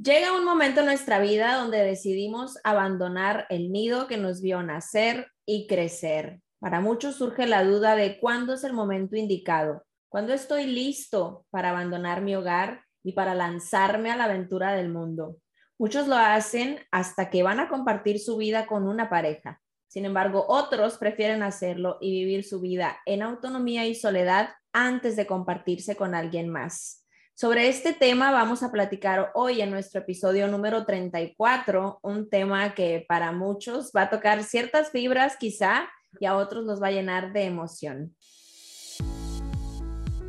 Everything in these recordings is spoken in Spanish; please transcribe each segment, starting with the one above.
Llega un momento en nuestra vida donde decidimos abandonar el nido que nos vio nacer y crecer. Para muchos surge la duda de cuándo es el momento indicado, cuándo estoy listo para abandonar mi hogar y para lanzarme a la aventura del mundo. Muchos lo hacen hasta que van a compartir su vida con una pareja. Sin embargo, otros prefieren hacerlo y vivir su vida en autonomía y soledad antes de compartirse con alguien más. Sobre este tema vamos a platicar hoy en nuestro episodio número 34, un tema que para muchos va a tocar ciertas fibras quizá y a otros los va a llenar de emoción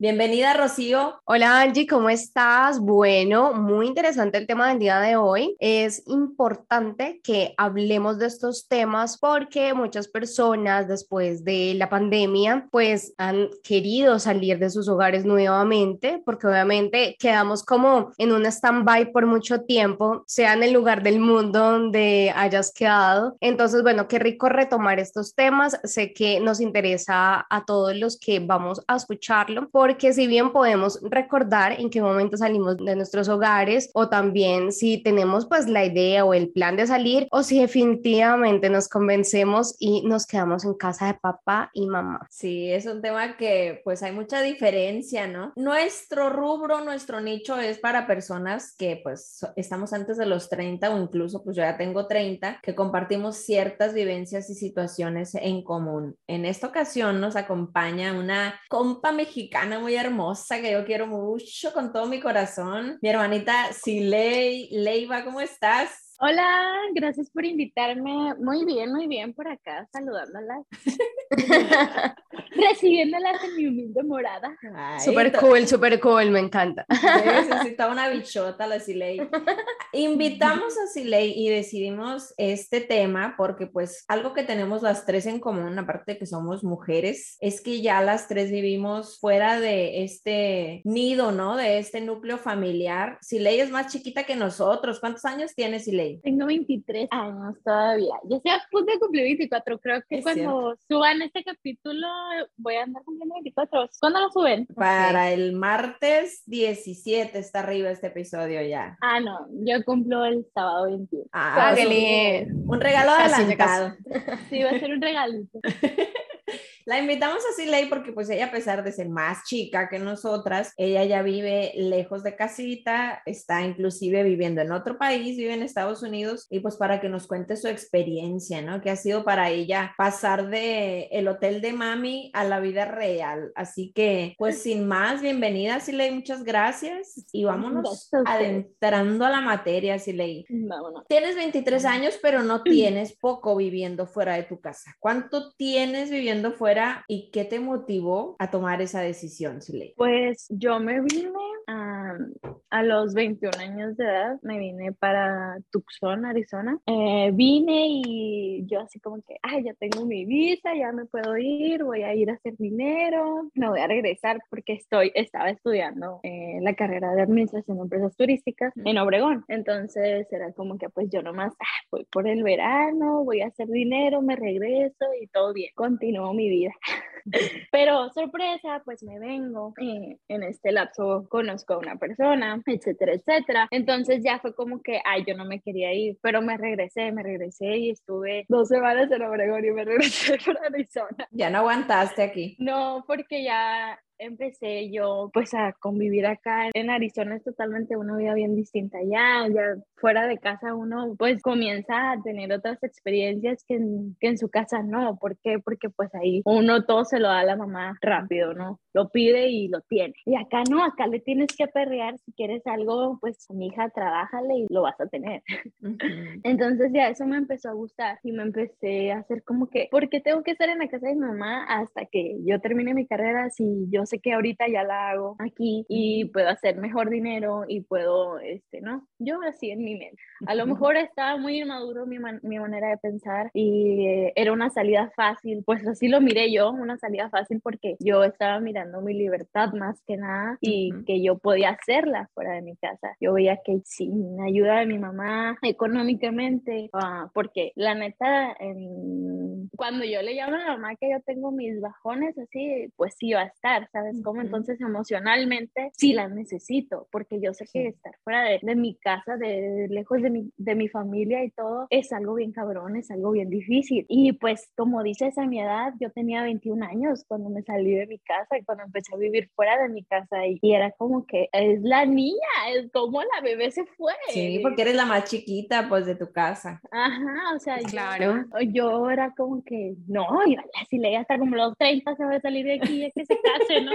Bienvenida, Rocío. Hola, Angie, ¿cómo estás? Bueno, muy interesante el tema del día de hoy. Es importante que hablemos de estos temas porque muchas personas después de la pandemia pues han querido salir de sus hogares nuevamente porque obviamente quedamos como en un stand-by por mucho tiempo, sea en el lugar del mundo donde hayas quedado. Entonces, bueno, qué rico retomar estos temas. Sé que nos interesa a todos los que vamos a escucharlo porque si bien podemos recordar en qué momento salimos de nuestros hogares o también si tenemos pues la idea o el plan de salir o si definitivamente nos convencemos y nos quedamos en casa de papá y mamá. Sí, es un tema que pues hay mucha diferencia, ¿no? Nuestro rubro, nuestro nicho es para personas que pues estamos antes de los 30 o incluso pues yo ya tengo 30, que compartimos ciertas vivencias y situaciones en común. En esta ocasión nos acompaña una compa mexicana muy hermosa que yo quiero mucho con todo mi corazón. Mi hermanita Siley, Leiva, ¿cómo estás? Hola, gracias por invitarme. Muy bien, muy bien por acá, saludándolas. Recibiéndolas en mi humilde morada. Súper cool, súper cool, me encanta. Necesitaba una bichota la Siley. Invitamos a Siley y decidimos este tema porque pues algo que tenemos las tres en común, aparte de que somos mujeres, es que ya las tres vivimos fuera de este nido, ¿no? De este núcleo familiar. Siley es más chiquita que nosotros. ¿Cuántos años tienes, Siley? Tengo 23 años todavía. Ya estoy a punto de cumplir 24. Creo que cuando suban este capítulo voy a andar cumpliendo 24. ¿Cuándo lo suben? Para el martes 17 está arriba este episodio ya. Ah, no. Yo cumplo el sábado 21. Ah, qué Un regalo adelantado. Sí, va a ser un regalito. La invitamos a Siley porque pues ella a pesar de ser más chica que nosotras, ella ya vive lejos de casita, está inclusive viviendo en otro país, vive en Estados Unidos y pues para que nos cuente su experiencia, ¿no? Que ha sido para ella pasar de el hotel de mami a la vida real. Así que pues sin más, bienvenida Siley, muchas gracias y vámonos adentrando a la materia Siley. Vámonos. Tienes 23 años pero no tienes poco viviendo fuera de tu casa. ¿Cuánto tienes viviendo fuera y qué te motivó a tomar esa decisión, Siley? Pues yo me vine a los 21 años de edad, me vine para Tucson, Arizona. Eh, vine y yo así como que, ay, ya tengo mi visa, ya me puedo ir, voy a ir a hacer dinero, me voy a regresar porque estoy, estaba estudiando eh, la carrera de Administración de Empresas Turísticas en Obregón. Entonces era como que pues yo nomás ah, voy por el verano, voy a hacer dinero, me regreso y todo bien, continúo mi vida. Pero sorpresa, pues me vengo eh, en este lapso conozco a una persona, etcétera, etcétera. Entonces ya fue como que, ay, yo no me quería ir, pero me regresé, me regresé y estuve dos semanas en Obregón y me regresé para Arizona. Ya no aguantaste aquí. No, porque ya empecé yo pues a convivir acá en Arizona es totalmente una vida bien distinta ya, ya fuera de casa uno pues comienza a tener otras experiencias que en, que en su casa no, ¿por qué? Porque pues ahí uno todo se lo da a la mamá rápido, ¿no? lo pide y lo tiene. Y acá no, acá le tienes que perrear si quieres algo, pues mi hija, trabájale y lo vas a tener. Entonces ya eso me empezó a gustar y me empecé a hacer como que, ¿por qué tengo que estar en la casa de mi mamá hasta que yo termine mi carrera si yo sé que ahorita ya la hago aquí y puedo hacer mejor dinero y puedo, este, ¿no? Yo así en mi mente. A lo mejor estaba muy inmaduro mi, mi manera de pensar y eh, era una salida fácil, pues así lo miré yo, una salida fácil porque yo estaba mirando mi libertad más que nada y que yo podía hacerla fuera de mi casa. Yo veía que sin ayuda de mi mamá económicamente, uh, porque la neta, en, cuando yo le llamo a la mamá que yo tengo mis bajones así, pues sí va a estar, ¿sabes cómo? Entonces emocionalmente sí la necesito, porque yo sé que estar fuera de, de mi casa, de, lejos de mi, de mi familia y todo, es algo bien cabrón, es algo bien difícil. Y pues como dices, a mi edad, yo tenía 21 años cuando me salí de mi casa y cuando empecé a vivir fuera de mi casa y, y era como que es la niña, es como la bebé se fue. Sí, porque eres la más chiquita pues de tu casa. Ajá, o sea, claro. yo, era como que no, si le hasta como los 30 se va a salir de aquí, es que se case, ¿no?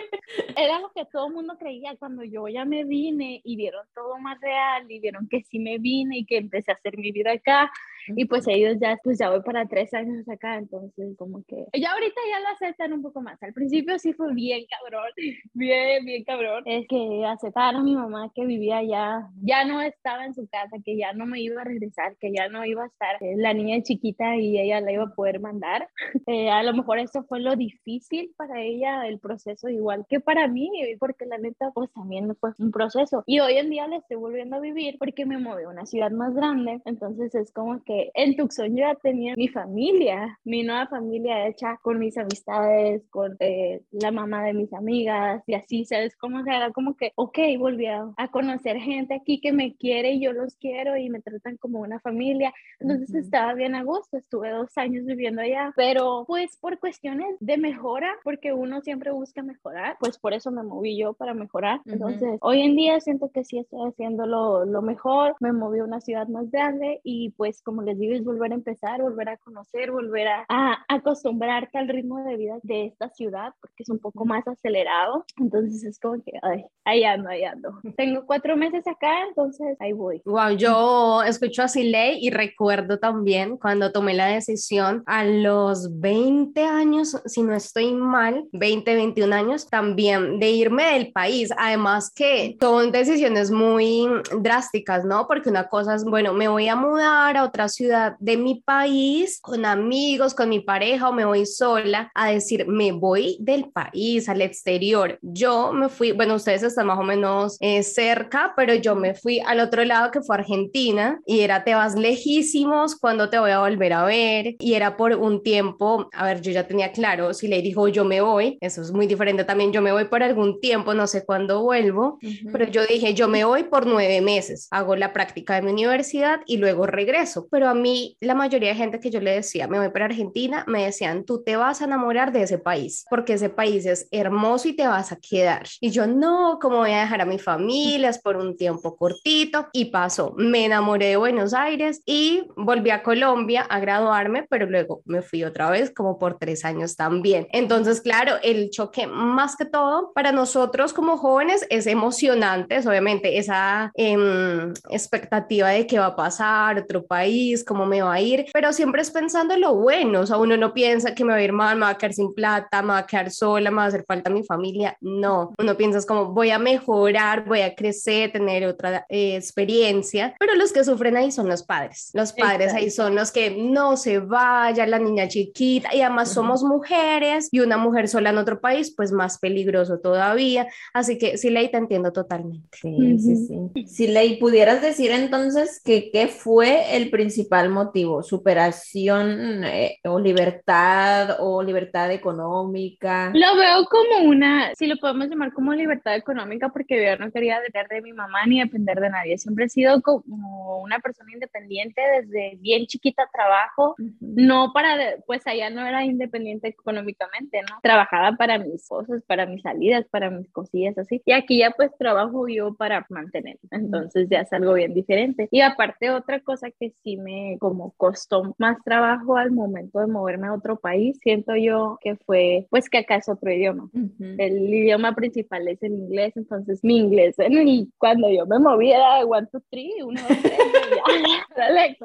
era lo que todo el mundo creía cuando yo ya me vine y vieron todo más real y vieron que sí me vine y que empecé a hacer mi vida acá y pues ellos ya, pues ya voy para tres años acá, entonces como que ya ahorita ya lo aceptan un poco más. Al principio sí fue bien cabrón, bien, bien cabrón. Es que aceptaron a mi mamá que vivía allá, ya no estaba en su casa, que ya no me iba a regresar, que ya no iba a estar eh, la niña chiquita y ella la iba a poder mandar. Eh, a lo mejor eso fue lo difícil para ella, el proceso, igual que para mí, porque la neta, pues también fue un proceso. Y hoy en día le estoy volviendo a vivir porque me moví a una ciudad más grande, entonces es como que en Tucson yo ya tenía mi familia, mi nueva familia hecha con mis amistades, con eh, la mamá de mis amigas y así, ¿sabes? Como era como que, ok, volví a, conocer gente aquí que me quiere y yo los quiero y me tratan como una familia. Entonces estaba bien a gusto, estuve dos años viviendo allá, pero pues por cuestiones de mejora, porque uno siempre busca mejorar, pues por eso me moví yo para mejorar. Entonces, hoy en día siento que sí estoy haciendo lo, lo mejor, me moví a una ciudad más grande y pues como les digo, es volver a empezar, volver a conocer, volver a, acostumbrarte al ritmo de vida de esta ciudad, porque es un poco más acelerado. Entonces es como que, ay, ahí ando, ahí ando. Tengo cuatro meses acá, entonces ahí voy. Wow, yo escucho a Siley y recuerdo también cuando tomé la decisión a los 20 años, si no estoy mal, 20, 21 años, también de irme del país. Además que son decisiones muy drásticas, ¿no? Porque una cosa es, bueno, me voy a mudar a otra ciudad de mi país, con amigos, con mi pareja o me voy sola, a decir, me voy del país al exterior. Yo me fui, bueno, ustedes están más o menos eh, cerca, pero yo me fui al otro lado que fue Argentina y era te vas lejísimos, cuando te voy a volver a ver? Y era por un tiempo, a ver, yo ya tenía claro, si le dijo yo me voy, eso es muy diferente también, yo me voy por algún tiempo, no sé cuándo vuelvo, pero yo dije, yo me voy por nueve meses, hago la práctica de mi universidad y luego regreso, pero a mí la mayoría de gente que yo le decía, me voy para Argentina, me decían, tú te vas a enamorar de ese país, porque ese país es hermoso y te vas a quedar. Y yo no, ¿cómo voy a dejar a mi familia? Es por un tiempo cortito. Y pasó, me enamoré de Buenos Aires y volví a Colombia a graduarme, pero luego me fui otra vez como por tres años también. Entonces, claro, el choque más que todo para nosotros como jóvenes es emocionante, obviamente, esa em, expectativa de qué va a pasar, otro país, cómo me va a ir, pero siempre es pensando en lo bueno, o sea, uno no piensa que me va a ir mal, me va a quedar sin plata, me va a quedar sola, me va a hacer falta mi familia, no, uno piensa es como voy a mejorar, voy a crecer, tener otra eh, experiencia, pero los que sufren ahí son los padres, los padres ahí son los que no se vaya la niña chiquita y además somos mujeres y una mujer sola en otro país, pues más peligroso todavía, así que sí, Ley, te entiendo totalmente. Sí, sí, sí. Si Ley, pudieras decir entonces que qué fue el principal motivo? ¿Superación eh, o libertad o libertad económica? Lo veo como una, si lo podemos llamar como libertad económica, porque yo no quería depender de mi mamá ni depender de nadie. Siempre he sido como una persona independiente desde bien chiquita trabajo, no para, pues allá no era independiente económicamente, ¿no? Trabajaba para mis cosas, para mis salidas, para mis cosillas así. Y aquí ya pues trabajo yo para mantener. Entonces ya es algo bien diferente. Y aparte otra cosa que sí me como costó más trabajo al momento de moverme a otro país, siento yo que fue, pues que acá es otro idioma. El idioma principal es el inglés, entonces mi inglés, y cuando yo me moví era de one, two, three, uno, dos, tres, ya, dale,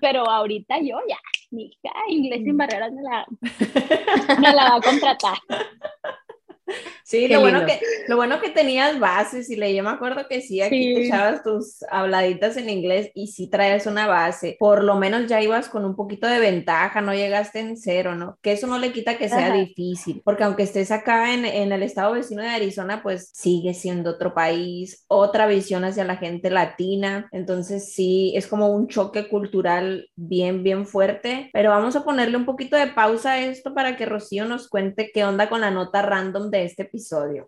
pero ahorita yo ya, mi hija, inglés sin mm. barreras me la, me la va a contratar. Sí, lo bueno, que, lo bueno que tenías bases y le, yo me acuerdo que sí, aquí te echabas tus habladitas en inglés y sí traes una base. Por lo menos ya ibas con un poquito de ventaja, no llegaste en cero, ¿no? Que eso no le quita que sea difícil, porque aunque estés acá en, en el estado vecino de Arizona, pues sigue siendo otro país, otra visión hacia la gente latina. Entonces sí, es como un choque cultural bien, bien fuerte. Pero vamos a ponerle un poquito de pausa a esto para que Rocío nos cuente qué onda con la nota random de este episodio.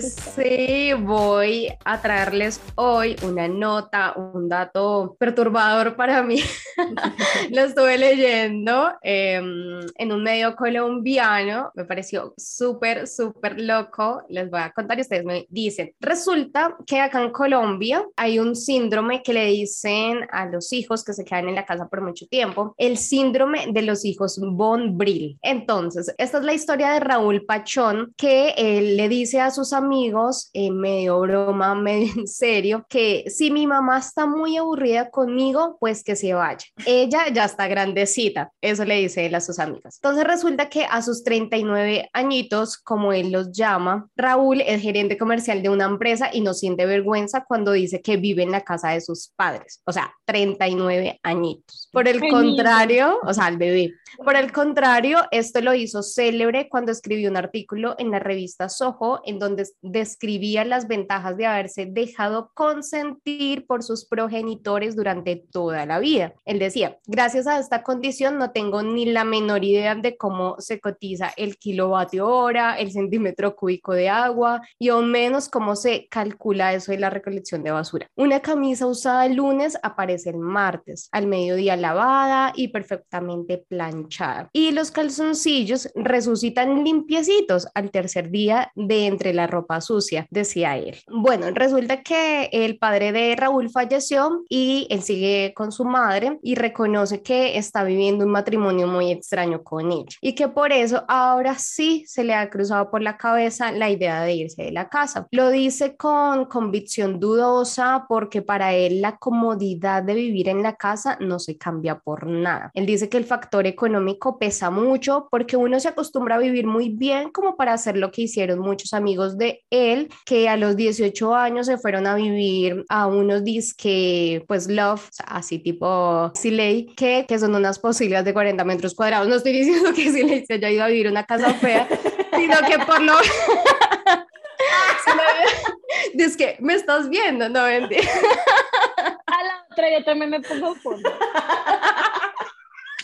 Sí, voy a traerles hoy una nota, un dato perturbador para mí. Lo estuve leyendo em, en un medio colombiano, me pareció súper, súper loco. Les voy a contar y ustedes me dicen. Resulta que acá en Colombia hay un síndrome que le dicen a los hijos que se quedan en la casa por mucho tiempo, el síndrome de los hijos Von Brill. Entonces, esta es la historia de Raúl Pachón, que él le dice a sus amigos, en medio broma, medio en serio, que si mi mamá está muy aburrida conmigo, pues que se vaya. Ella ya está grandecita, eso le dice él a sus amigas. Entonces resulta que a sus 39 añitos, como él los llama, Raúl es gerente comercial de una empresa y no siente vergüenza cuando dice que vive en la casa de sus padres. O sea, 39 añitos. Por el contrario, o sea, el bebé. Por el contrario, esto lo hizo célebre cuando escribió un artículo en la revista Soho, en donde describía las ventajas de haberse dejado consentir por sus progenitores durante toda la vida. Él decía, gracias a esta condición no tengo ni la menor idea de cómo se cotiza el kilovatio hora, el centímetro cúbico de agua y aún menos cómo se calcula eso de la recolección de basura. Una camisa usada el lunes aparece el martes, al mediodía lavada y perfectamente planchada. Y los calzoncillos resucitan limpiecitos al tercer día de entre la ropa sucia, decía él. Bueno, resulta que el padre de Raúl falleció y él sigue con su madre y reconoce que está viviendo un matrimonio muy extraño con ella y que por eso ahora sí se le ha cruzado por la cabeza la idea de irse de la casa. Lo dice con convicción dudosa porque para él la comodidad de vivir en la casa no se cambia por nada. Él dice que el factor económico pesa mucho porque uno se acostumbra a vivir muy bien como para hacerlo que hicieron muchos amigos de él, que a los 18 años se fueron a vivir a unos disque, pues love, así tipo Siley, que, que son unas posibilidades de 40 metros cuadrados. No estoy diciendo que Siley se haya ido a vivir una casa fea, sino que por lo... es que me estás viendo, no mentira. A la otra yo también me pongo fondo.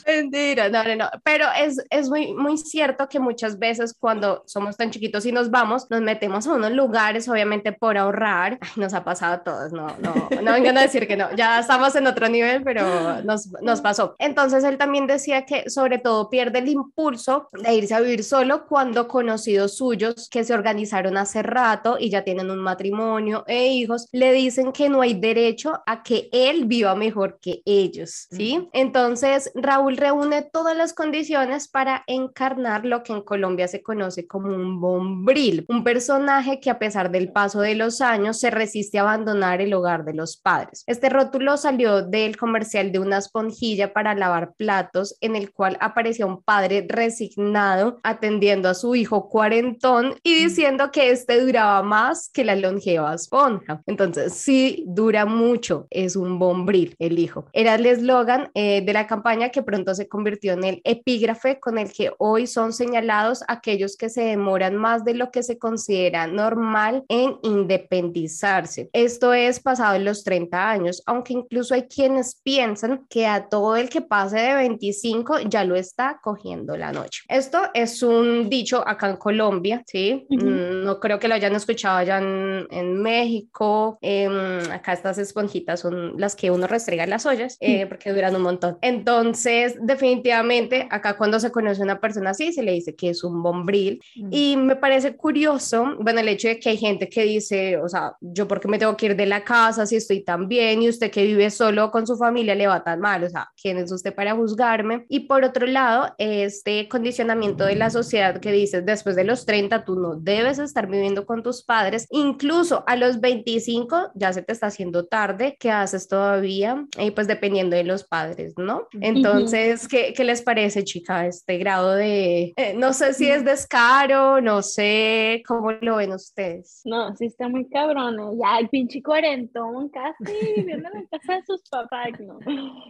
Mentira, no, no, no. Pero es, es muy, muy cierto que muchas veces cuando somos tan chiquitos y nos vamos, nos metemos a unos lugares, obviamente por ahorrar. nos ha pasado a todos, no, no, no vengan a decir que no. Ya estamos en otro nivel, pero nos, nos pasó. Entonces él también decía que sobre todo pierde el impulso de irse a vivir solo cuando conocidos suyos que se organizaron hace rato y ya tienen un matrimonio e hijos, le dicen que no hay derecho a que él viva mejor que ellos, ¿sí? Entonces Raúl reúne todas las condiciones para encarnar lo que en Colombia se conoce como un bombril, un personaje que a pesar del paso de los años se resiste a abandonar el hogar de los padres. Este rótulo salió del comercial de una esponjilla para lavar platos en el cual aparecía un padre resignado atendiendo a su hijo cuarentón y mm. diciendo que este duraba más que la longeva esponja. Entonces, sí, dura mucho, es un bombril el hijo. Era el eslogan eh, de la campaña que pronto se convirtió en el epígrafe con el que hoy son señalados aquellos que se demoran más de lo que se considera normal en independizarse. Esto es pasado en los 30 años, aunque incluso hay quienes piensan que a todo el que pase de 25 ya lo está cogiendo la noche. Esto es un dicho acá en Colombia, ¿sí? Mm, no creo que lo hayan escuchado allá en, México. Em, acá estas esponjitas son las que uno restrega en las ollas eh, porque duran un montón. Entonces, Entonces, definitivamente, acá cuando se conoce a una persona así, se le dice que es un bombril. Mm. Y me parece curioso, bueno, el hecho de que hay gente que dice, o sea, yo porque me tengo que ir de la casa si estoy tan bien y usted que vive solo con su familia le va tan mal, o sea, ¿quién es usted para juzgarme? Y por otro lado, este condicionamiento de la sociedad que dice, después de los 30 tú no debes estar viviendo con tus padres, incluso a los 25 ya se te está haciendo tarde, ¿qué haces todavía? Y pues dependiendo de los padres, ¿no? Entonces, ¿qué, ¿qué, les parece, chica, este grado de, eh, no sé si es descaro, no sé, ¿cómo lo ven ustedes? No, sí está muy cabrón, ¿eh? ya el pinche cuarentón casi viviendo en la casa de sus papás, no.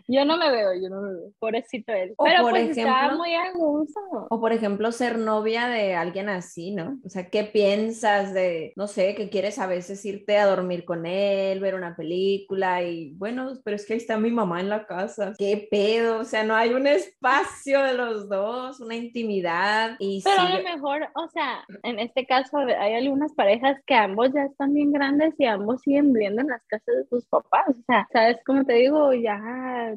Yo no me veo, yo no me veo, pobrecito él. O Pero por pues ejemplo- está muy a gusto. O por ejemplo, ser novia de alguien así, ¿no? O sea, ¿qué piensas de, no sé, que quieres a veces irte a dormir con él, ver una película y bueno, pero es que ahí está mi mamá en la casa. ¿Qué pedo? O sea, no hay un espacio de los dos, una intimidad y Pero sí, a lo mejor, o sea, en este caso hay algunas parejas que ambos ya están bien grandes y ambos siguen viviendo en las casas de sus papás. O sea, ¿sabes cómo te digo? Ya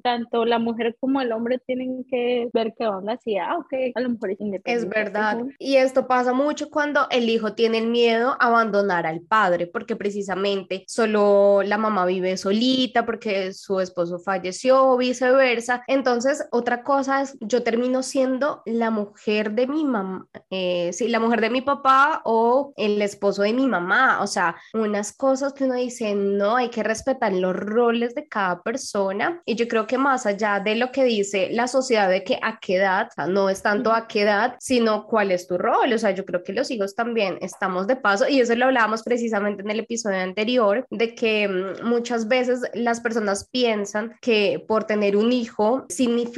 tanto la mujer como el hombre tienen que ver qué onda. Si, ah, ok, a lo mejor es independiente. Es verdad. Y esto pasa mucho cuando el hijo tiene el miedo a abandonar al padre, porque precisamente solo la mamá vive solita, porque su esposo falleció o viceversa. Entonces, otra cosa es, yo termino siendo la mujer de mi mamá, eh, sí, la mujer de mi papá o el esposo de mi mamá. O sea, unas cosas que uno dice, no, hay que respetar los roles de cada persona. Y yo creo que más allá de lo que dice la sociedad de que a qué edad, o sea, no es tanto a qué edad, sino cuál es tu rol. O sea, yo creo que los hijos también estamos de paso y eso lo hablábamos precisamente en el episodio anterior, de que mm, muchas veces las personas piensan que por tener un hijo significa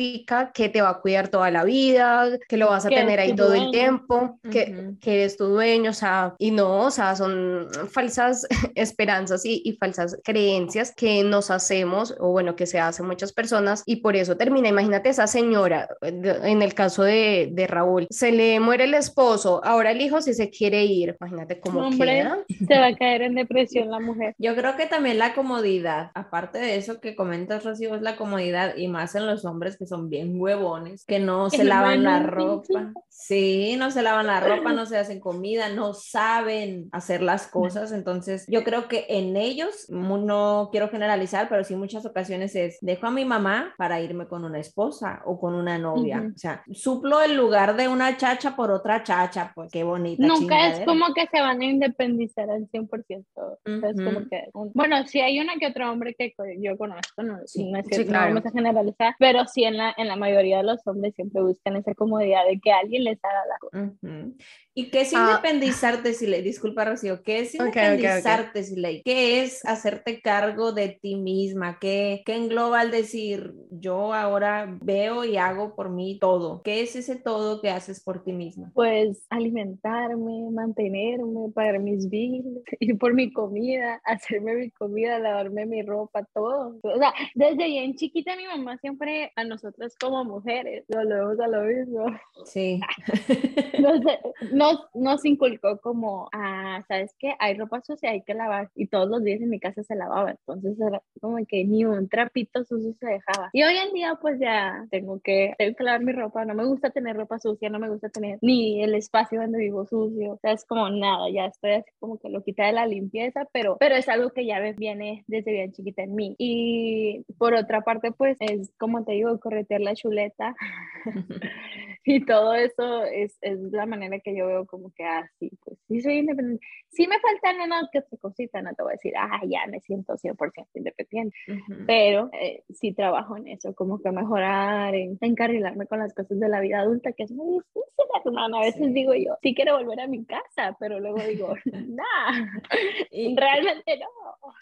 que te va a cuidar toda la vida, que lo vas a tener ahí todo el dueño. tiempo, que, Ujú. que eres tu dueño, o sea, y no, o sea, son falsas esperanzas y, y falsas creencias que nos hacemos, o bueno, que se hacen muchas personas, y por eso termina. Imagínate esa señora, en el caso de, de Raúl, se le muere el esposo, ahora el hijo si se quiere ir, imagínate cómo Hombre. queda. Se va a caer en depresión la mujer. Yo creo que también la comodidad, aparte de eso que comentas, Rocío, es la comodidad y más en los hombres que son bien huevones, que no Que se lavan la ropa. Sí, no se lavan la ropa, no se hacen comida, no saben hacer las cosas. Entonces, yo creo que en ellos, no quiero generalizar, pero sí muchas ocasiones es, dejo a mi mamá para irme con una esposa o con una novia. Ujú. O sea, suplo el lugar de una chacha por otra chacha, pues qué bonita. Nunca es chingadera. como que se van a independizar al 100%. O sea, es como que, un- bueno, sí hay una que otro hombre que yo conozco, no, Sí, no, es sí, cierto, no claro. vamos a generalizar, pero sí en la, en la mayoría de los hombres siempre buscan esa comodidad de que alguien les haga la cosa. Ujú. ¿Y qué es Ah. independizarte, Siley? Disculpa, Rocío, ¿qué es Ok, ok, ok. independizarte, Siley? ¿Qué es hacerte cargo de ti misma? ¿Qué, ¿Qué engloba el decir, yo ahora veo y hago por mí todo? ¿Qué es ese todo que haces por ti misma? Pues alimentarme, mantenerme, pagar mis bills, ir por mi comida, hacerme mi comida, lavarme mi ropa, todo. O sea, desde bien chiquita mi mamá siempre a nosotros como mujeres, volvemos a lo mismo. Sí. nos, nos, nos inculcó como, ah, ¿sabes qué? Hay ropa sucia, hay que lavar. Y todos los días en mi casa se lavaba. Entonces era como que ni un trapito sucio se dejaba. Y hoy en día pues ya tengo que, tengo que lavar mi ropa. No me gusta tener ropa sucia, no me gusta tener ni el espacio donde vivo sucio. O sea, es como nada, ya estoy así como que lo quita de la limpieza, pero, pero es algo que ya viene desde bien chiquita en mí. Y por otra parte pues es como te digo, corretear la chuleta. Y todo eso es, es la manera que yo veo como que, ah, sí, pues sí soy independiente. Sí me faltan una que otra cosita, no te voy a decir, ah, ya me siento 100% independiente, Ujú. pero eh, sí trabajo en eso, como que mejorar, en encarrilarme con las cosas de la vida adulta, que es muy difícil, hermano. A veces Sí. digo yo, sí quiero volver a mi casa, pero luego digo, nah, Y, realmente no.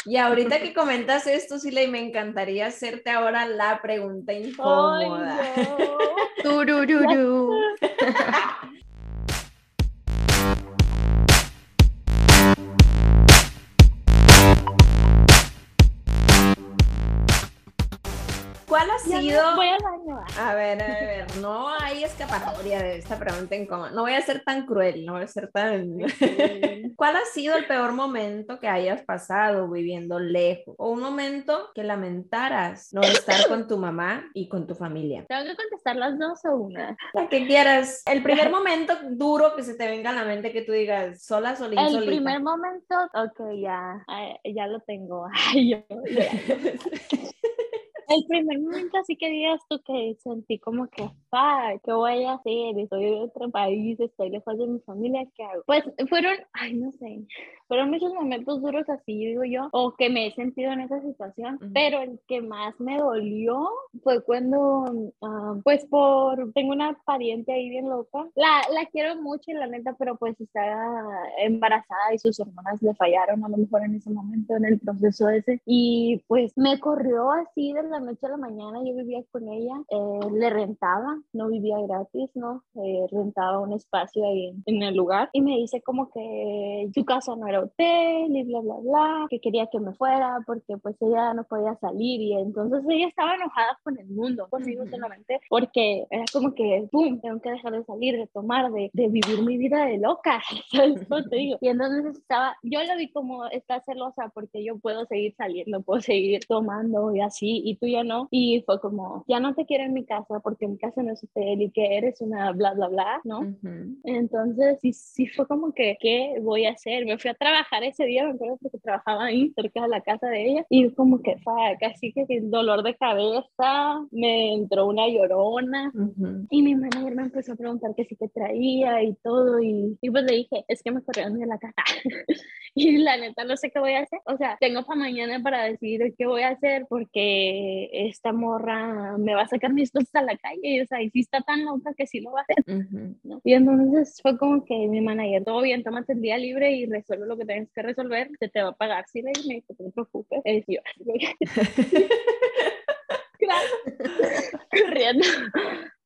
y ahorita que comentas esto, Siley, me encantaría hacerte ahora la pregunta Ay, incómoda. no. Turururu. ¿Cuál ha sido? me voy al baño. A ver, a ver, no hay escapatoria de esta pregunta incómoda. No voy a ser tan cruel, no voy a ser tan... ¿Cuál ha sido el peor momento que hayas pasado viviendo lejos? O un momento que lamentaras no estar con tu mamá y con tu familia. ¿Tengo que contestar las dos o una? La que quieras. El primer momento duro que se te venga a la mente que tú digas, sola, solín, El solita. primer momento, ok, ya, ay, ya lo tengo. Ay, yo, ya. El primer momento así que digas tú que sentí como que, ¿qué voy a hacer? Estoy en otro país, estoy lejos de mi familia, ¿qué hago? Pues fueron, ay, no sé, fueron muchos momentos duros así, digo yo, o que me he sentido en esa situación, Ujú. pero el que más me dolió fue cuando, ah, pues por, tengo una pariente ahí bien loca, la, la quiero mucho, la neta, pero pues está embarazada y sus hormonas le fallaron a lo mejor en ese momento, en el proceso ese, y pues me corrió así de la noche a la mañana, yo vivía con ella, eh, le rentaba, no vivía gratis, ¿no? Eh, rentaba un espacio ahí en, en el lugar y me dice como que su casa no era hotel y bla, bla, bla, que quería que me fuera porque pues ella no podía salir y entonces ella estaba enojada con el mundo, conmigo solamente, porque era como que, ¡pum!, tengo que dejar de salir, de tomar, de, de vivir mi vida de loca, ¿sabes te digo? Y entonces estaba, yo lo vi como, está celosa porque yo puedo seguir saliendo, puedo seguir tomando y así, y tú ya no, y fue como, ya no te quiero en mi casa porque mi casa no es hotel y que eres una bla, bla, bla, ¿no? Ujú. Entonces, sí, sí fue como que, ¿qué voy a hacer? Me fui a trabajar ese día, me acuerdo porque trabajaba ahí, cerca de la casa de ella, y como que, fuck, casi que el dolor de cabeza, me entró una llorona, Ujú. y mi manager me empezó a preguntar que sí que traía y todo, y, y pues le dije, es que me corrieron de la casa. y la neta no sé qué voy a hacer. O sea, tengo para mañana para decidir qué voy a hacer porque esta morra me va a sacar mis cosas a la calle. Y, o sea, y si está tan loca que sí lo va a hacer. Y entonces fue como que mi manager, todo bien, tómate el día libre y resuelve lo que tienes que resolver, se te va a pagar. Sí, le dije, no te preocupes. Y yo, corriendo.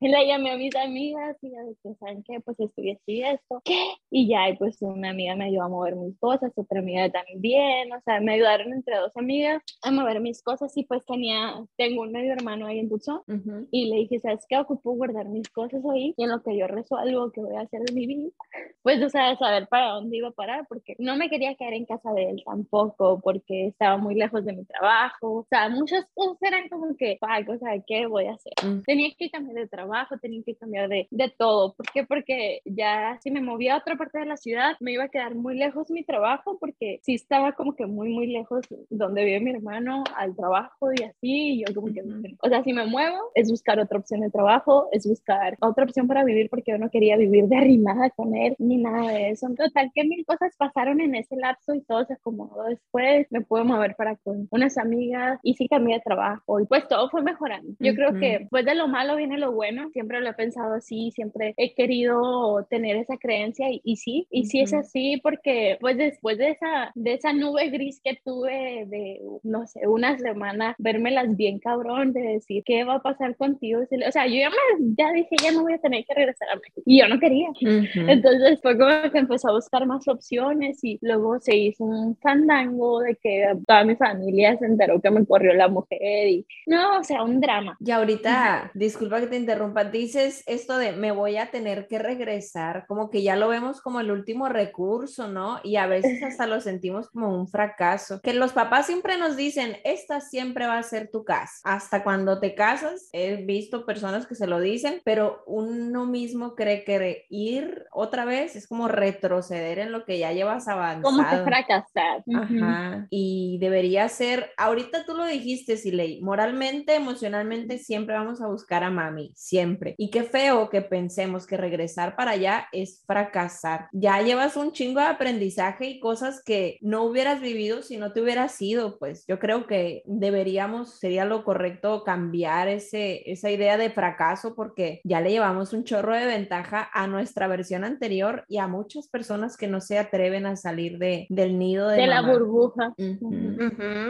Y le llamé a mis amigas y ya de que, ¿saben qué? Pues estoy así, esto. ¿Qué? Y ya, y pues una amiga me ayudó a mover mis cosas, otra amiga también, o sea, me ayudaron entre dos amigas a mover mis cosas y pues tenía, tengo un medio hermano ahí en Tucson Ujú. y le dije, ¿sabes qué? Ocupo guardar mis cosas ahí y en lo que yo resuelvo qué voy a hacer de mi vida. Pues, o sea, saber para dónde iba a parar, porque no me quería quedar en casa de él tampoco, porque estaba muy lejos de mi trabajo. O sea, muchas cosas eran como que, o sea, ¿qué voy a hacer? Mm. Tenía que cambiar de trabajo, tenía que cambiar de, de todo. ¿Por qué? Porque ya si me movía a otra parte de la ciudad, me iba a quedar muy lejos mi trabajo, porque sí estaba como que muy, muy lejos donde vive mi hermano al trabajo y así. Y yo como que, o sea, si me muevo, es buscar otra opción de trabajo, es buscar otra opción para vivir, porque yo no quería vivir de arrimada con él, ni nada de eso. Total, que mil cosas pasaron en ese lapso y todo se acomodó después. Me pude mover para con unas amigas y sí cambié de trabajo y pues todo fue mejorando. Yo creo Ujú. que después de lo malo viene lo bueno. Siempre lo he pensado así, siempre he querido tener esa creencia y, y sí, y sí es así porque pues después de esa, de esa nube gris que tuve de, no sé, una semana, vérmelas bien cabrón, de decir, ¿qué va a pasar contigo? O sea, yo ya, me, ya dije, ya no voy a tener que regresar a México. Y yo no quería. Ujú. Entonces fue como que empezó a buscar más opciones y luego se hizo un fandango de que toda mi familia se enteró que me corrió la mujer y no, o sea, un drama. Y ahorita, disculpa que te interrumpa, dices esto de me voy a tener que regresar, como que ya lo vemos como el último recurso, ¿no? Y a veces hasta lo sentimos como un fracaso. Que los papás siempre nos dicen, esta siempre va a ser tu casa. Hasta cuando te casas, he visto personas que se lo dicen, pero uno mismo cree que ir otra vez es como retroceder en lo que ya llevas avanzado. Como que fracasar. Ajá, y debería ser, ahorita tú lo dijiste, Siley, moralmente, emocionalmente, siempre vamos a buscar a mami, siempre. Y qué feo que pensemos que regresar para allá es fracasar. Ya llevas un chingo de aprendizaje y cosas que no hubieras vivido si no te hubieras ido, pues yo creo que deberíamos, sería lo correcto cambiar ese, esa idea de fracaso porque ya le llevamos un chorro de ventaja a nuestra versión anterior y a muchas personas que no se atreven a salir de, del nido de, De la burbuja.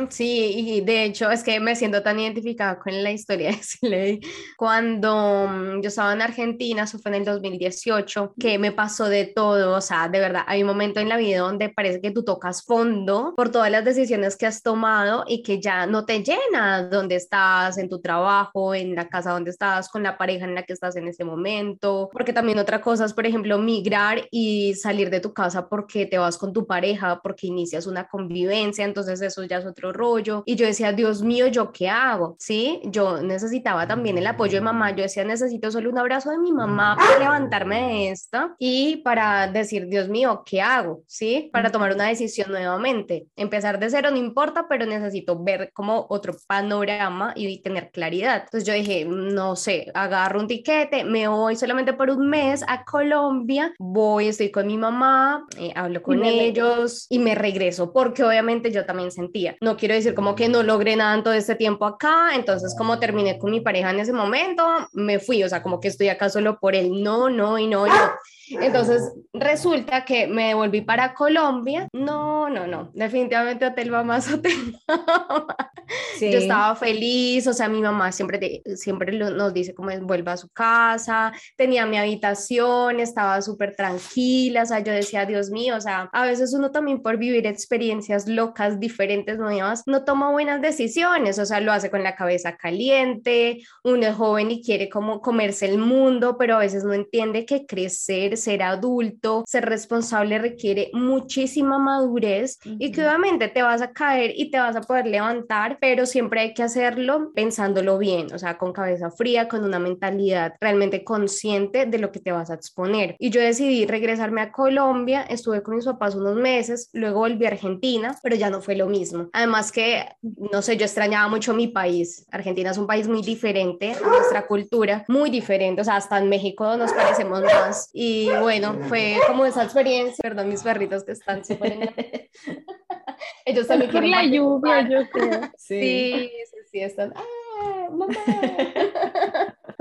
Sí, y de hecho es que me siento tan identificada con la historia de Slay cuando yo estaba en Argentina, eso fue en el 2018, que me pasó de todo, o sea, de verdad, hay un momento en la vida donde parece que tú tocas fondo por todas las decisiones que has tomado y que ya no te llena donde estás, en tu trabajo, en la casa donde estás, con la pareja en la que estás en ese momento, porque también otra cosa es, por ejemplo, migrar y salir de tu casa porque te vas con tu pareja, porque inicias una convivencia, entonces eso ya es otro rollo. Y yo decía, Dios mío, ¿yo qué hago? Sí, yo necesitaba también el apoyo de mamá, yo decía, necesito solo un abrazo de mi mamá para levantarme de esta y para decir, Dios mío, ¿qué hago? Sí, para tomar una decisión nuevamente. Empezar de cero no importa, pero necesito ver como otro panorama y tener claridad. Entonces yo dije, no sé, agarro un tiquete, me voy solamente por un mes a Colombia, voy, estoy con mi mamá, eh, hablo con ellos y me regreso, porque obviamente yo también sentía, no quiero decir como que no logré nada en todo este tiempo acá, entonces como terminé con mi pareja en ese momento, me fui, o sea, como que estoy acá solo por el no, no y no y no. Entonces resulta que me devolví para Colombia. No, no, no. Definitivamente Hotel Mamás, Hotel Yo estaba feliz, o sea, mi mamá siempre, siempre nos dice cómo vuelva a su casa, tenía mi habitación, estaba súper tranquila, o sea, yo decía, Dios mío, o sea, a veces uno también por vivir experiencias locas, diferentes, nuevas, no toma buenas decisiones, o sea, lo hace con la cabeza caliente, uno es joven y quiere como comerse el mundo, pero a veces no entiende que crecer ser adulto, ser responsable requiere muchísima madurez y que obviamente te vas a caer y te vas a poder levantar, pero siempre hay que hacerlo pensándolo bien, o sea, con cabeza fría, con una mentalidad realmente consciente de lo que te vas a exponer. Y yo decidí regresarme a Colombia, estuve con mis papás unos meses, luego volví a Argentina, pero ya no fue lo mismo. Además que, no sé, yo extrañaba mucho mi país. Argentina es un país muy diferente a nuestra cultura, muy diferente, o sea, hasta en México nos parecemos más. Y bueno, fue como esa experiencia, perdón, mis perritos que están súper Ellos también Por la lluvia, yo creo. Sí, sí, sí, están. ¡Ah, mamá!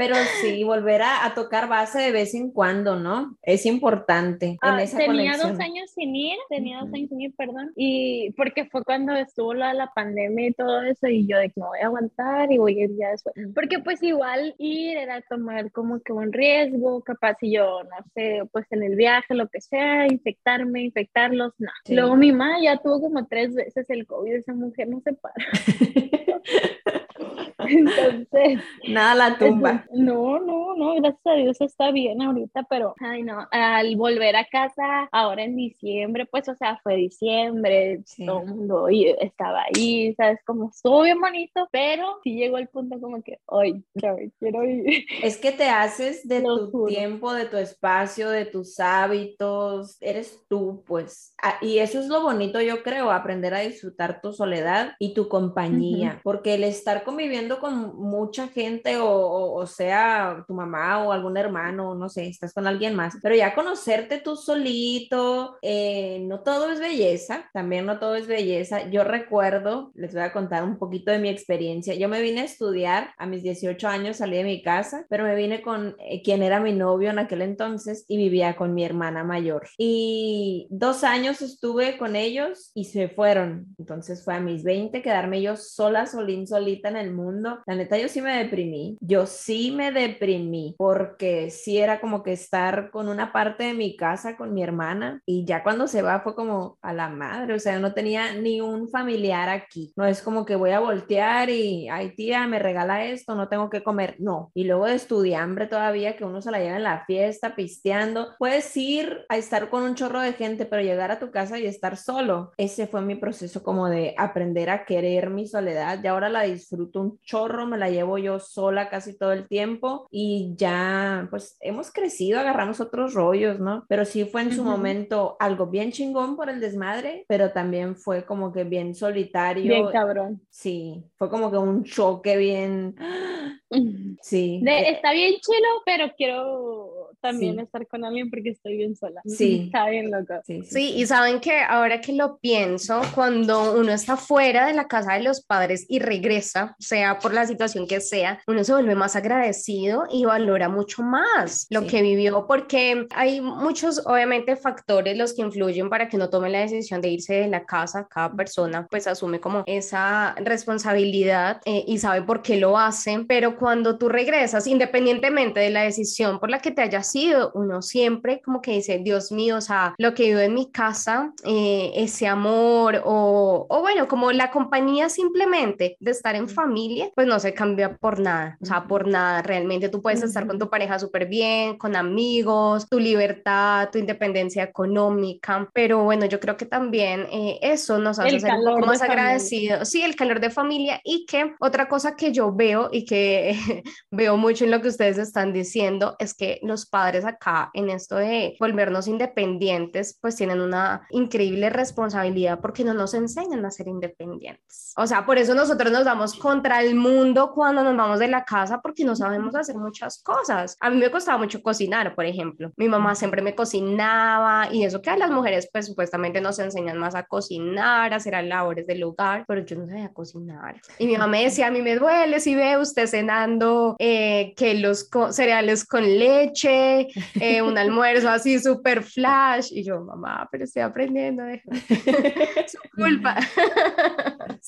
Pero sí, volver a, tocar base de vez en cuando, ¿no? Es importante. Ah, tenía dos años sin ir, tenía dos años sin ir, perdón, y porque fue cuando estuvo la, la pandemia y todo eso, y yo de que no voy a aguantar y voy a ir ya después. Porque pues igual ir era tomar como que un riesgo, capaz si yo, no sé, pues en el viaje, lo que sea, infectarme, infectarlos, no. Luego mi mamá ya tuvo como tres veces el COVID, esa mujer no se para. Entonces. Nada la tumba. No, no, no, gracias a Dios está bien ahorita, pero, ay, no, al volver a casa ahora en diciembre, pues, o sea, fue diciembre, todo el mundo estaba ahí, ¿sabes? Como estuvo bien bonito, pero sí llegó el punto como que, hoy quiero ir. Es que te haces de tu tiempo, de tu espacio, de tus hábitos, eres tú, pues. Ah, y eso es lo bonito, yo creo, aprender a disfrutar tu soledad y tu compañía, porque el estar conviviendo con mucha gente o, o, sea tu mamá o algún hermano, no sé, estás con alguien más, pero ya conocerte tú solito, eh, no todo es belleza, también no todo es belleza. Yo recuerdo, les voy a contar un poquito de mi experiencia. Yo me vine a estudiar a mis 18 años, salí de mi casa, pero me vine con eh, quien era mi novio en aquel entonces y vivía con mi hermana mayor. Y dos años estuve con ellos y se fueron. Entonces fue a mis 20 quedarme yo sola, solín, solita en el mundo. La neta yo sí me deprimí, yo sí me deprimí porque sí era como que estar con una parte de mi casa con mi hermana y ya cuando se va fue como a la madre, o sea, no tenía ni un familiar aquí, no es como que voy a voltear y, ay tía, me regala esto, no tengo que comer, no, y luego de estudiambre todavía que uno se la lleva en la fiesta, pisteando, puedes ir a estar con un chorro de gente, pero llegar a tu casa y estar solo, ese fue mi proceso como de aprender a querer mi soledad y ahora la disfruto un chorro, me la llevo yo sola casi todo el tiempo y ya pues hemos crecido, agarramos otros rollos, ¿no? Pero sí fue en su momento algo bien chingón por el desmadre, pero también fue como que bien solitario. Bien cabrón. Sí, fue como que un choque bien... Sí. está bien chilo, pero quiero también Sí. estar con alguien porque estoy bien sola. Sí. Está bien loco. Sí, sí, Sí, y saben que ahora que lo pienso, cuando uno está fuera de la casa de los padres y regresa, sea por la situación que sea, uno se vuelve más agradecido y valora mucho más lo Sí. que vivió, porque hay muchos, obviamente, factores los que influyen para que uno tome la decisión de irse de la casa. Cada persona pues asume como esa responsabilidad eh, y sabe por qué lo hace, pero cuando tú regresas, independientemente de la decisión por la que te hayas ido, uno siempre como que dice, Dios mío, o sea, lo que vivo en mi casa, eh, ese amor o, o bueno, como la compañía simplemente de estar en familia, pues no se cambia por nada, o sea, por nada, realmente. Tú puedes estar con tu pareja súper bien, con amigos, tu libertad, tu independencia económica, pero bueno, yo creo que también eh, eso nos hace El ser un poco más agradecidos, sí, el calor de familia y que otra cosa que yo veo y que veo mucho en lo que ustedes están diciendo es que los padres acá en esto de volvernos independientes, pues tienen una increíble responsabilidad porque no nos enseñan a ser independientes. O sea, por eso nosotros nos damos contra el mundo cuando nos vamos de la casa porque no sabemos hacer muchas cosas. A mí me costaba mucho cocinar, por ejemplo. Mi mamá siempre me cocinaba y eso que a las mujeres pues supuestamente nos enseñan más a cocinar, a hacer labores del hogar, pero yo no sabía cocinar. Y mi mamá me decía, a mí me duele si ve usted cenando eh, que los cereales con leche, eh, un almuerzo así súper flash. Y yo, mamá, pero estoy aprendiendo, deja. su culpa.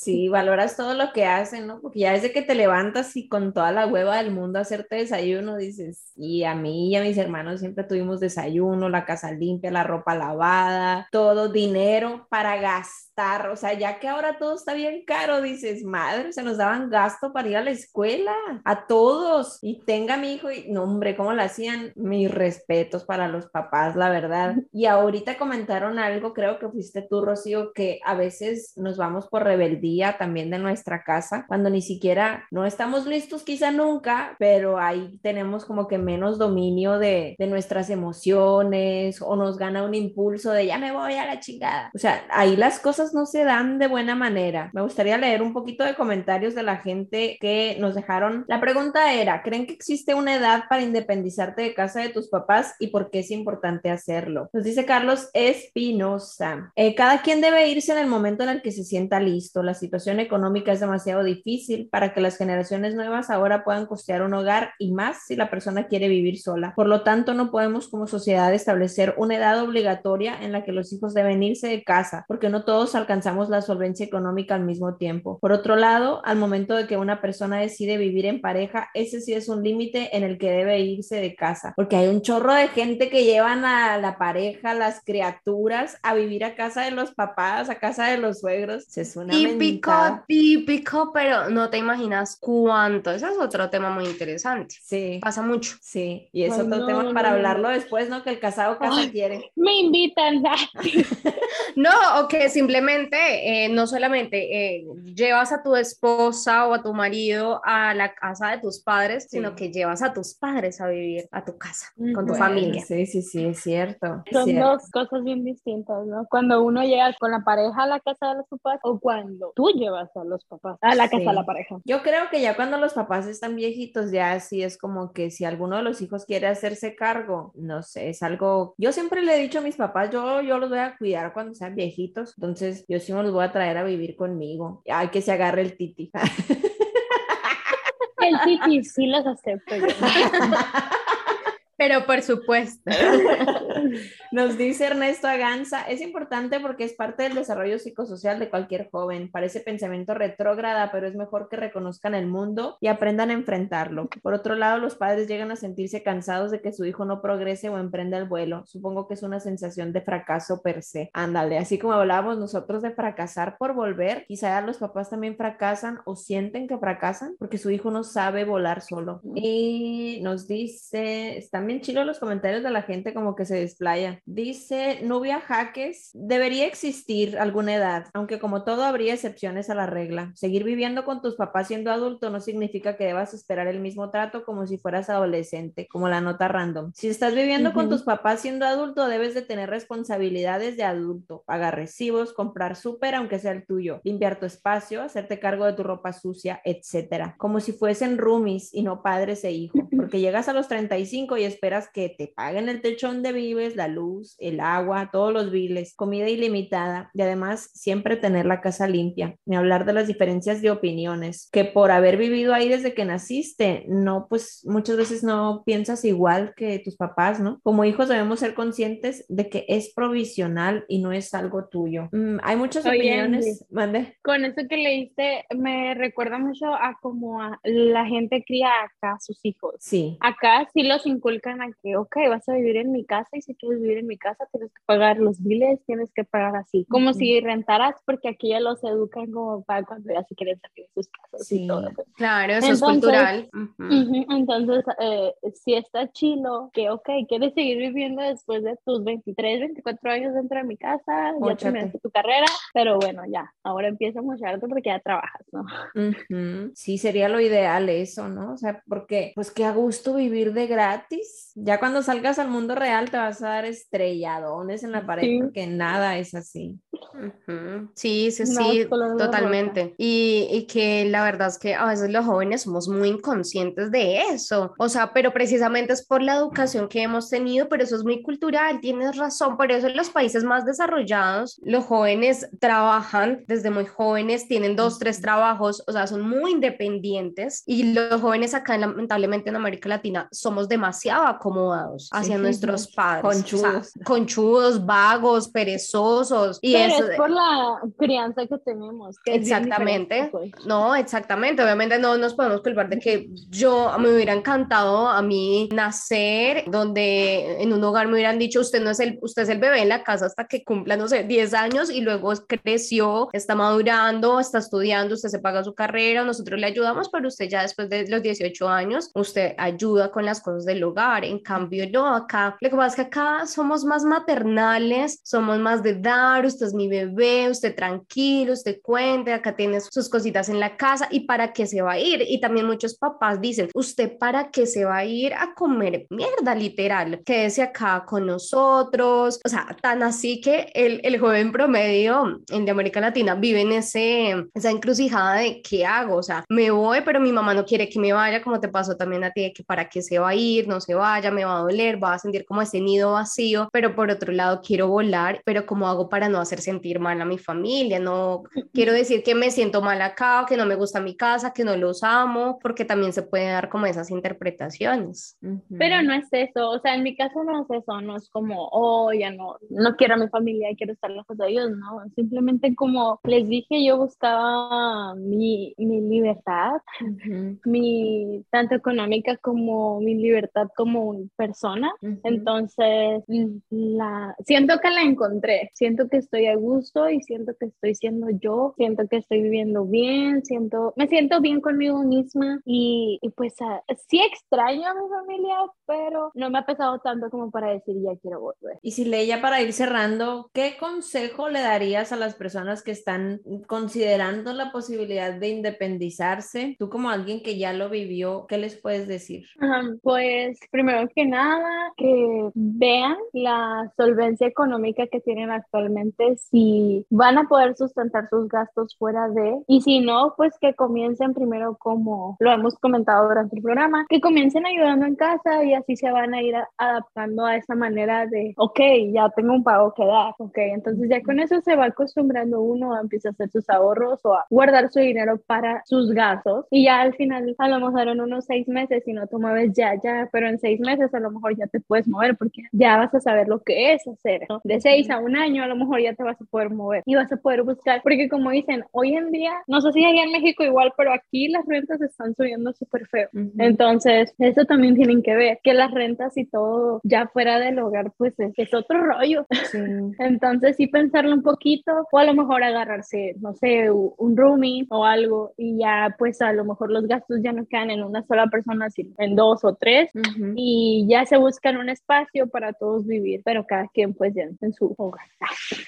Sí, valoras todo lo que hacen, ¿no? Porque ya desde que te levantas y con toda la hueva del mundo hacerte desayuno, dices, y a mí y a mis hermanos siempre tuvimos desayuno, la casa limpia, la ropa lavada, todo dinero para gastar. O sea, ya que ahora todo está bien caro, dices, madre, se nos daban gasto para ir a la escuela, a todos. Y tenga mi hijo, y no, hombre, ¿cómo lo hacían? Mis respetos para los papás, la verdad. Y ahorita comentaron algo, creo que fuiste tú, Rocío, que a veces nos vamos por rebeldía también de nuestra casa, cuando ni siquiera no estamos listos, quizá nunca, pero ahí tenemos como que menos dominio de, de nuestras emociones o nos gana un impulso de ya me voy a la chingada. O sea, ahí las cosas no se dan de buena manera. Me gustaría leer un poquito de comentarios de la gente que nos dejaron. La pregunta era, ¿creen que existe una edad para independizarte de casa de tus papás y por qué es importante hacerlo? Nos dice Carlos Espinosa. Eh, cada quien debe irse en el momento en el que se sienta listo. La situación económica es demasiado difícil para que las generaciones nuevas ahora puedan costear un hogar y más si la persona quiere vivir sola. Por lo tanto, no podemos como sociedad establecer una edad obligatoria en la que los hijos deben irse de casa, porque no todos alcanzamos la solvencia económica al mismo tiempo. Por otro lado, al momento de que una persona decide vivir en pareja, ese sí es un límite en el que debe irse de casa, porque hay un chorro de gente que llevan a la pareja, las criaturas, a vivir a casa de los papás, a casa de los suegros. Es una mentada. Típico, pero no te imaginas cuánto. Ese es otro tema muy interesante. Sí. Pasa mucho. Sí, y es Ay, otro no, tema no, para no. hablarlo después, ¿no? Que el casado casa Ay. quiere. Me invitan. No, o que simplemente eh, no solamente eh, llevas a tu esposa o a tu marido a la casa de tus padres, Sí. sino que llevas a tus padres a vivir a tu casa, con tu familia. Sí, sí, sí, es cierto. es Son cierto. dos cosas bien distintas, ¿no? Cuando uno llega con la pareja a la casa de los papás o cuando tú llevas a los papás a la casa Sí. de la pareja. Yo creo que ya cuando los papás están viejitos, ya sí es como que si alguno de los hijos quiere hacerse cargo, no sé, es algo. Yo siempre le he dicho a mis papás, yo, yo los voy a cuidar cuando sean viejitos, entonces yo sí me los voy a traer a vivir conmigo. Hay que se agarre el titi. El titi sí los acepto yo. Pero por supuesto. Nos dice Ernesto Aganza, es importante porque es parte del desarrollo psicosocial de cualquier joven. Parece pensamiento retrógrada, pero es mejor que reconozcan el mundo y aprendan a enfrentarlo. Por otro lado, los padres llegan a sentirse cansados de que su hijo no progrese o emprenda el vuelo. Supongo que es una sensación de fracaso per se. Ándale, así como hablábamos nosotros de fracasar por volver, quizá los papás también fracasan o sienten que fracasan porque su hijo no sabe volar solo. Y nos dice, están bien chilos los comentarios de la gente como que se desplaya. Dice Nubia Jaques, debería existir alguna edad, aunque como todo habría excepciones a la regla. Seguir viviendo con tus papás siendo adulto no significa que debas esperar el mismo trato como si fueras adolescente, como la nota random. Si estás viviendo con tus papás siendo adulto, debes de tener responsabilidades de adulto, pagar recibos, comprar súper aunque sea el tuyo, limpiar tu espacio, hacerte cargo de tu ropa sucia, etcétera. Como si fuesen roomies y no padres e hijos, porque llegas a los 35 y es esperas que te paguen el techo donde vives, la luz, el agua, todos los biles, comida ilimitada y además siempre tener la casa limpia. Ni hablar de las diferencias de opiniones, que por haber vivido ahí desde que naciste, no, pues muchas veces no piensas igual que tus papás, ¿no? Como hijos debemos ser conscientes de que es provisional y no es algo tuyo. Mm, hay muchas opiniones. Mande. Con eso que leíste, me recuerda mucho a cómo la gente cría acá a sus hijos. Sí. Acá sí los inculcan a que, ok, vas a vivir en mi casa y si quieres vivir en mi casa tienes que pagar los biles, tienes que pagar así, como si rentaras, porque aquí ya los educan como para cuando ya se quieren salir de sus casas y todo. Claro, eso es cultural. entonces, eh, si está chilo, que, ok, quieres seguir viviendo después de tus 23, 24 años dentro de mi casa, ya terminaste tu carrera, pero bueno, ya, ahora empieza a mocharte porque ya trabajas, ¿no? Sí, sería lo ideal eso, ¿no? O sea, porque pues qué a gusto vivir de gratis. Ya cuando salgas al mundo real te vas a dar estrelladones en la pared porque nada es así. Sí, sí, sí, totalmente. Y, y, que la verdad es que a veces los jóvenes somos muy inconscientes de eso. O sea, pero precisamente es por la educación que hemos tenido, pero eso es muy cultural, tienes razón. Por eso en los países más desarrollados, los jóvenes trabajan desde muy jóvenes, tienen dos, tres trabajos, o sea, son muy independientes. Y los jóvenes acá, lamentablemente en América Latina, somos demasiado acomodados hacia nuestros padres. Conchudos. conchudos, vagos, perezosos. Y eso es por la crianza que tenemos. exactamente. Pues. No, exactamente. Obviamente no nos podemos culpar de que yo me hubiera encantado a mí nacer donde en un hogar me hubieran dicho usted no es el usted es el bebé en la casa hasta que cumpla no sé 10 años y luego creció, está madurando, está estudiando, usted se paga su carrera, nosotros le ayudamos, pero usted ya después de los 18 años usted ayuda con las cosas del hogar. En cambio no, acá lo que pasa es que acá somos más maternales, somos más de dar, usted mi bebé, usted tranquilo, usted cuente, acá tiene sus cositas en la casa y para qué se va a ir. Y también muchos papás dicen, usted para qué se va a ir a comer mierda, literal, quédese acá con nosotros. O sea, tan así que el, el joven promedio en de América Latina vive en ese, esa encrucijada de qué hago, o sea, me voy, pero mi mamá no quiere que me vaya, como te pasó también a ti, de que para qué se va a ir, no se vaya, me va a doler, va a sentir como ese nido vacío, pero por otro lado quiero volar, pero ¿cómo hago para no hacer sentir mal a mi familia? No quiero decir que me siento mal acá, que no me gusta mi casa, que no los amo, porque también se puede dar como esas interpretaciones. Pero no es eso, o sea, en mi caso no es eso, no es como, oh, ya no, no quiero a mi familia, quiero estar lejos de ellos, no, simplemente como les dije, yo buscaba mi, mi libertad, mi, tanto económica como mi libertad como persona, entonces la, siento que la encontré, siento que estoy a gusto y siento que estoy siendo yo, siento que estoy viviendo bien, siento, me siento bien conmigo misma y, y pues uh, sí extraño a mi familia, pero no me ha pesado tanto como para decir ya quiero volver. Y si leía para ir cerrando, ¿qué consejo le darías a las personas que están considerando la posibilidad de independizarse? Tú como alguien que ya lo vivió, ¿qué les puedes decir? pues primero que nada, que vean la solvencia económica que tienen actualmente, si van a poder sustentar sus gastos fuera de, y si no, pues que comiencen primero como lo hemos comentado durante el programa, que comiencen ayudando en casa y así se van a ir adaptando a esa manera de, ok, ya tengo un pago que dar, ok, entonces ya con eso se va acostumbrando uno a empezar a hacer sus ahorros o a guardar su dinero para sus gastos y ya al final a lo mejor en unos seis meses si no te mueves ya, ya, pero en seis meses a lo mejor ya te puedes mover porque ya vas a saber lo que es hacer, ¿no? De seis a un año a lo mejor ya te vas a poder mover y vas a poder buscar, porque como dicen, hoy en día, no sé si allá en México igual, pero aquí las rentas están subiendo súper feo. Entonces, eso también tienen que ver, que las rentas y todo ya fuera del hogar, pues es, otro rollo. Entonces, sí pensarlo un poquito o a lo mejor agarrarse, no sé, un roomie o algo y ya pues a lo mejor los gastos ya no quedan en una sola persona, sino en dos o tres y ya se buscan un espacio para todos vivir, pero cada quien pues ya en su hogar.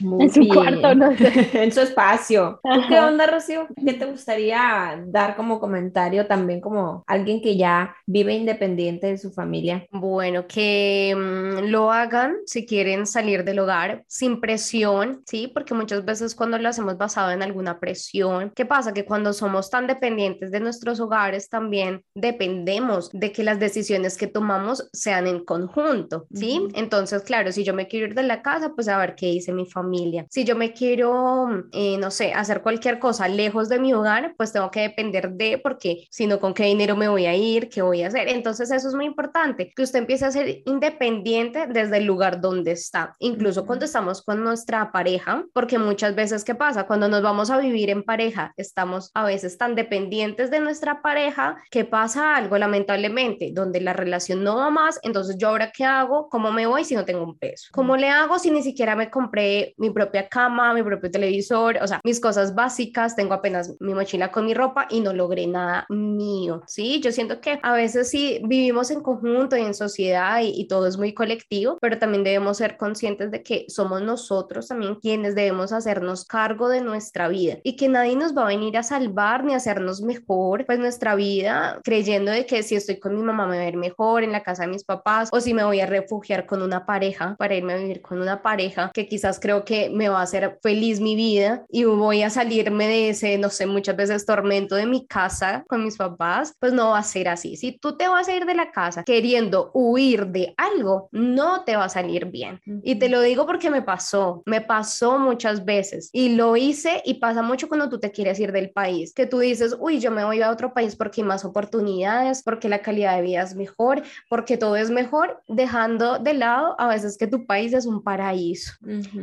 Muy su Y- cuarto, no sé. en su espacio. ¿Tú ¿Qué onda, Rocío? ¿Qué te gustaría dar como comentario también como alguien que ya vive independiente de su familia? Bueno, que mm, lo hagan si quieren salir del hogar sin presión, ¿sí? Porque muchas veces cuando lo hacemos basado en alguna presión, ¿qué pasa? Que cuando somos tan dependientes de nuestros hogares también dependemos de que las decisiones que tomamos sean en conjunto, ¿sí? Ujú. Entonces, claro, si yo me quiero ir de la casa, pues a ver qué dice mi familia. Si yo me quiero, eh, no sé, hacer cualquier cosa lejos de mi hogar, pues tengo que depender de, porque si no, ¿con qué dinero me voy a ir? ¿Qué voy a hacer? Entonces, eso es muy importante, que usted empiece a ser independiente desde el lugar donde está, incluso cuando estamos con nuestra pareja, porque muchas veces, ¿qué pasa? Cuando nos vamos a vivir en pareja, estamos a veces tan dependientes de nuestra pareja que pasa algo lamentablemente, donde la relación no va más, entonces yo ahora qué hago, cómo me voy si no tengo un peso, cómo le hago si ni siquiera me compré mi propia cama, mi propio televisor, o sea, mis cosas básicas, tengo apenas mi mochila con mi ropa y no logré nada mío, ¿sí? Yo siento que a veces sí vivimos en conjunto y en sociedad y, y todo es muy colectivo, pero también debemos ser conscientes de que somos nosotros también quienes debemos hacernos cargo de nuestra vida y que nadie nos va a venir a salvar ni a hacernos mejor, pues nuestra vida creyendo de que si estoy con mi mamá me va a ir mejor en la casa de mis papás o si me voy a refugiar con una pareja para irme a vivir con una pareja que quizás creo que me va a hacer feliz mi vida y voy a salirme de ese, no sé, muchas veces tormento de mi casa con mis papás, pues no va a ser así. Si tú te vas a ir de la casa queriendo huir de algo, no te va a salir bien. Y te lo digo porque me pasó, me pasó muchas veces y lo hice y pasa mucho cuando tú te quieres ir del país, que tú dices, uy, yo me voy a otro país porque hay más oportunidades, porque la calidad de vida es mejor, porque todo es mejor, dejando de lado a veces que tu país es un paraíso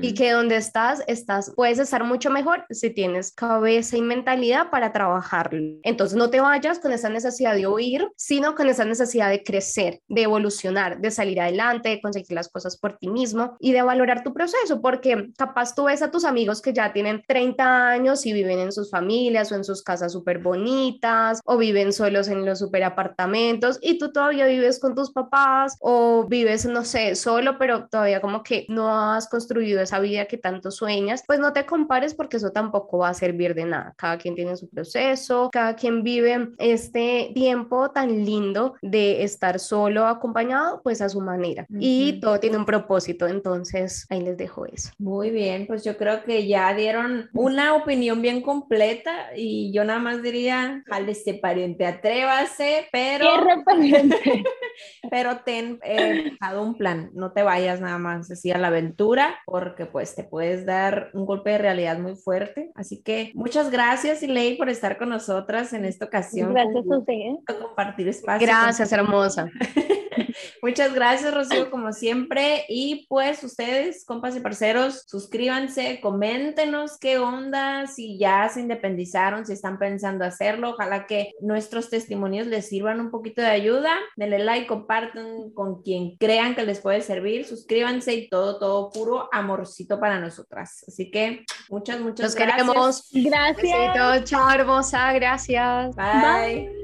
y que donde estás, estás, puedes estar mucho mejor si tienes cabeza y mentalidad para trabajarlo. Entonces no te vayas con esa necesidad de huir, sino con esa necesidad de crecer, de evolucionar, de salir adelante, de conseguir las cosas por ti mismo y de valorar tu proceso, porque capaz tú ves a tus amigos que ya tienen 30 años y viven en sus familias o en sus casas súper bonitas o viven solos en los super apartamentos y tú todavía vives con tus papás o vives, no sé, solo, pero todavía como que no has construido esa vida que tanto sueñas, pues no te compares porque eso tampoco va a servir de nada. Cada quien tiene su proceso, cada quien vive este tiempo tan lindo de estar solo acompañado, pues a su manera. Y Ujú. todo tiene un propósito, entonces ahí les dejo eso. Muy bien, pues yo creo que ya dieron una opinión bien completa y yo nada más diría, este pariente, atrévase, pero, ¡Qué referente! pero ten eh, fijado un plan, no te vayas nada más así a la aventura porque pues te puedes dar un golpe de realidad muy fuerte. Así que muchas gracias, Ilei, por estar con nosotras en esta ocasión. Gracias Con a usted. compartir espacio. Gracias, hermosa. Muchas gracias, Rocío, como siempre. Y pues ustedes, compas y parceros, suscríbanse, coméntenos qué onda, si ya se independizaron, si están pensando hacerlo. Ojalá que nuestros testimonios les sirvan un poquito de ayuda. Denle like, compartan con quien crean que les puede servir. Suscríbanse y todo, todo puro amorcito para nosotras. Así que muchas, muchas Los gracias. queremos. Gracias. Chao, hermosa. Gracias. Bye.